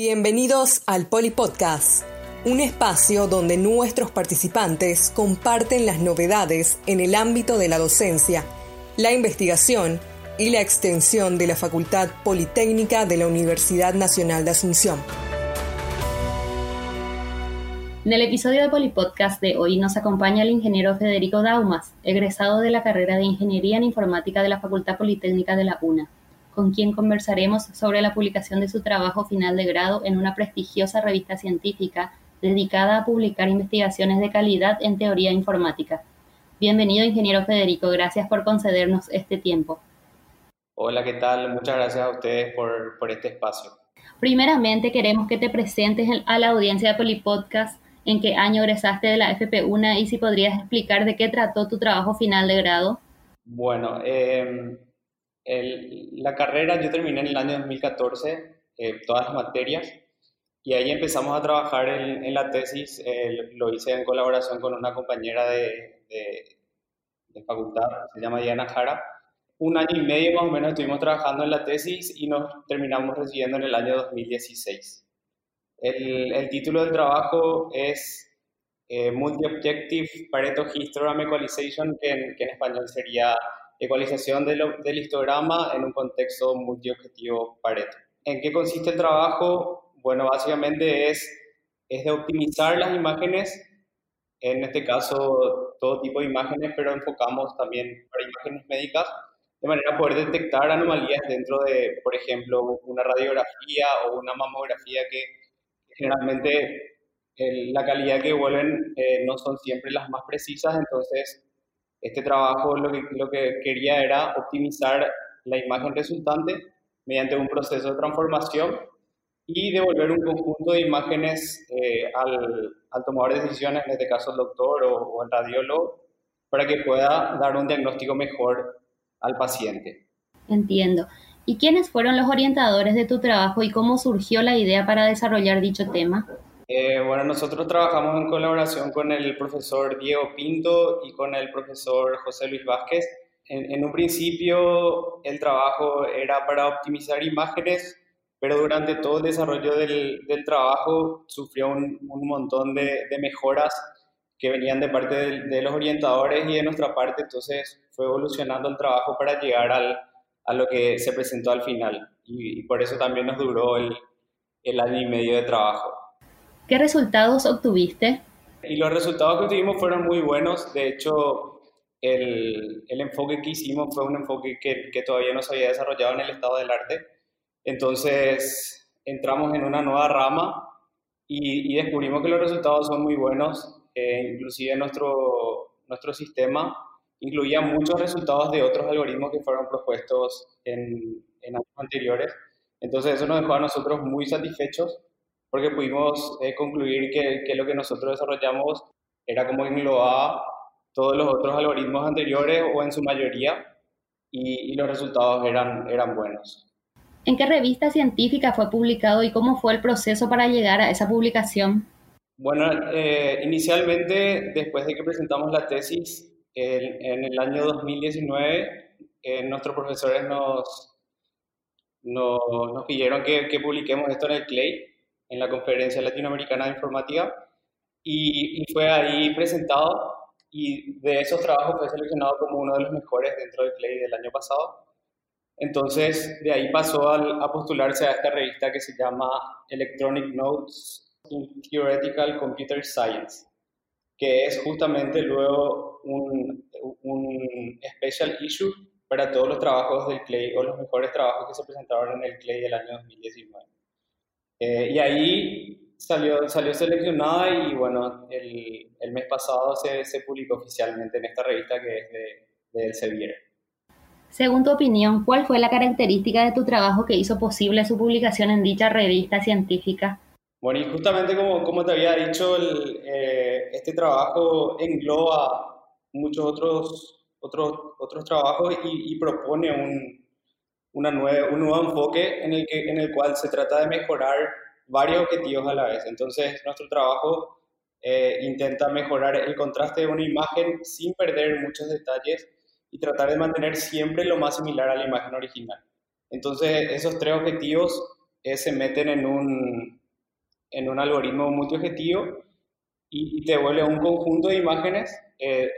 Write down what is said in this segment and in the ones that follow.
Bienvenidos al Polipodcast, un espacio donde nuestros participantes comparten las novedades en el ámbito de la docencia, la investigación y la extensión de la Facultad Politécnica de la Universidad Nacional de Asunción. En el episodio de Polipodcast de hoy nos acompaña el ingeniero Federico Daumas, egresado de la carrera de Ingeniería en Informática de la Facultad Politécnica de la UNA con quien conversaremos sobre la publicación de su trabajo final de grado en una prestigiosa revista científica dedicada a publicar investigaciones de calidad en teoría informática. Bienvenido, ingeniero Federico, gracias por concedernos este tiempo. Hola, ¿qué tal? Muchas gracias a ustedes por, por este espacio. Primeramente, queremos que te presentes a la audiencia de Polipodcast en qué año egresaste de la FP1 y si podrías explicar de qué trató tu trabajo final de grado. Bueno, eh, la carrera yo terminé en el año 2014, eh, todas las materias, y ahí empezamos a trabajar en, la tesis, eh, lo hice en colaboración con una compañera de, facultad, se llama Diana Jara. Un año y medio más o menos estuvimos trabajando en la tesis y nos terminamos recibiendo en el año 2016. El, título del trabajo es eh, Multi-Objective Pareto Histogram Equalization, que que en español sería ecualización del histograma en un contexto multiobjetivo Pareto. ¿En qué consiste el trabajo? Bueno, básicamente es, es de optimizar las imágenes, en este caso todo tipo de imágenes, pero enfocamos también para imágenes médicas, de manera a poder detectar anomalías dentro de, por ejemplo, una radiografía o una mamografía que generalmente la calidad que vuelven eh, no son siempre las más precisas, entonces este trabajo lo que, lo que quería era optimizar la imagen resultante mediante un proceso de transformación y devolver un conjunto de imágenes eh, al, al, tomador de decisiones, en este caso el doctor o, o el radiólogo, para que pueda dar un diagnóstico mejor al paciente. Entiendo. ¿Y quiénes fueron los orientadores de tu trabajo y cómo surgió la idea para desarrollar dicho tema? Eh, bueno, nosotros trabajamos en colaboración con el profesor Diego Pinto y con el profesor José Luis Vázquez. En, un principio el trabajo era para optimizar imágenes, pero durante todo el desarrollo del, trabajo sufrió un, montón de, mejoras que venían de parte de, los orientadores y de nuestra parte, entonces fue evolucionando el trabajo para llegar al, a lo que se presentó al final y, por eso también nos duró el, el año y medio de trabajo. ¿Qué resultados obtuviste? Y los resultados que obtuvimos fueron muy buenos. De hecho, el, el enfoque que hicimos fue un enfoque que, que, todavía no se había desarrollado en el estado del arte. Entonces, entramos en una nueva rama y, y descubrimos que los resultados son muy buenos. Eh, inclusive nuestro, nuestro sistema incluía muchos resultados de otros algoritmos que fueron propuestos en, en años anteriores. Entonces, eso nos dejó a nosotros muy satisfechos porque pudimos eh, concluir que, que, lo que nosotros desarrollamos era como englobaba todos los otros algoritmos anteriores o en su mayoría y, y, los resultados eran, eran buenos. ¿En qué revista científica fue publicado y cómo fue el proceso para llegar a esa publicación? Bueno, eh, inicialmente, después de que presentamos la tesis en el año 2019, eh, nuestros profesores nos, nos, nos pidieron que, que publiquemos esto en el CLAY en la Conferencia Latinoamericana de Informática y, fue ahí presentado y de esos trabajos fue seleccionado como uno de los mejores dentro del CLAY del año pasado. Entonces, de ahí pasó a, postularse a esta revista que se llama Electronic Notes in Theoretical Computer Science, que es justamente luego un, un special issue para todos los trabajos del CLAY o los mejores trabajos que se presentaron en el CLAY del año 2019. Eh, y ahí salió, salió seleccionada y bueno, el, el mes pasado se, se, publicó oficialmente en esta revista que es de, de Elsevier. Según tu opinión, ¿cuál fue la característica de tu trabajo que hizo posible su publicación en dicha revista científica? Bueno, y justamente como, como te había dicho, el, eh, este trabajo engloba muchos otros, otros, otros trabajos y, y propone un, una nueva, un nuevo enfoque en el, que, en el cual se trata de mejorar varios objetivos a la vez. Entonces, nuestro trabajo eh, intenta mejorar el contraste de una imagen sin perder muchos detalles y tratar de mantener siempre lo más similar a la imagen original. Entonces, esos tres objetivos se meten en un, en un algoritmo multiobjetivo y, y te vuelve un conjunto de imágenes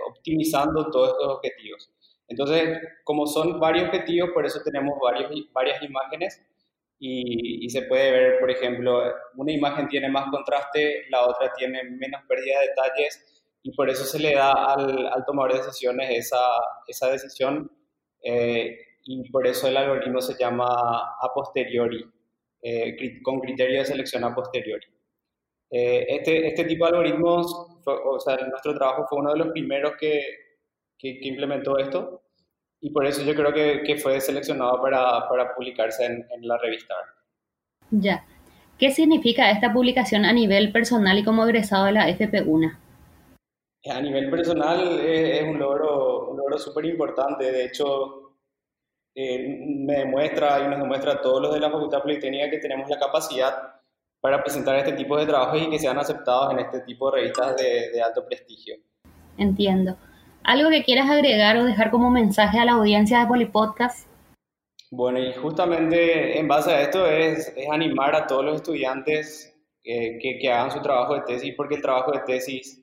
optimizando todos estos objetivos. Entonces, como son varios objetivos, por eso tenemos varios, varias imágenes y, se puede ver, por ejemplo, una imagen tiene más contraste, la otra tiene menos pérdida de detalles y por eso se le da al, al tomador de decisiones esa, esa decisión eh, y por eso el algoritmo se llama a posteriori, eh, con criterio de selección a posteriori. Eh, este, este tipo de algoritmos, o sea, nuestro trabajo fue uno de los primeros que, que, implementó esto y por eso yo creo que, que fue seleccionado para, para publicarse en, en, la revista. Ya. ¿Qué significa esta publicación a nivel personal y como egresado de la FP1? A nivel personal es, un logro, un logro súper importante. De hecho, eh, me demuestra y nos demuestra a todos los de la Facultad Politécnica que tenemos la capacidad para presentar este tipo de trabajos y que sean aceptados en este tipo de revistas de, de alto prestigio. Entiendo. ¿Algo que quieras agregar o dejar como mensaje a la audiencia de Polipodcast? Bueno, y justamente en base a esto es, es animar a todos los estudiantes eh, que, que, hagan su trabajo de tesis, porque el trabajo de tesis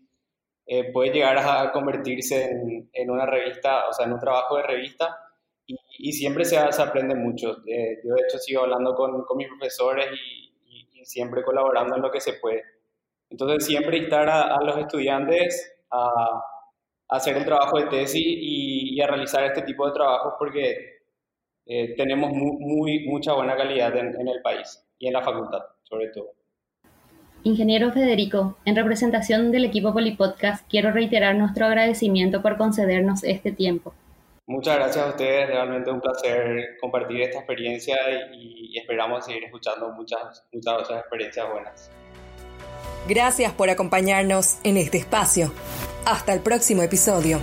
eh, puede llegar a convertirse en, en, una revista, o sea, en un trabajo de revista, y, y siempre se, se, aprende mucho. Eh, yo de hecho sigo hablando con, con mis profesores y, y, siempre colaborando en lo que se puede. Entonces, siempre instar a, a los estudiantes a hacer el trabajo de tesis y, a realizar este tipo de trabajos porque eh, tenemos muy, mucha buena calidad en, en el país y en la facultad, sobre todo. Ingeniero Federico, en representación del equipo Polipodcast, quiero reiterar nuestro agradecimiento por concedernos este tiempo. Muchas gracias a ustedes, realmente un placer compartir esta experiencia y, y esperamos seguir escuchando muchas, muchas otras experiencias buenas. Gracias por acompañarnos en este espacio. Hasta el próximo episodio.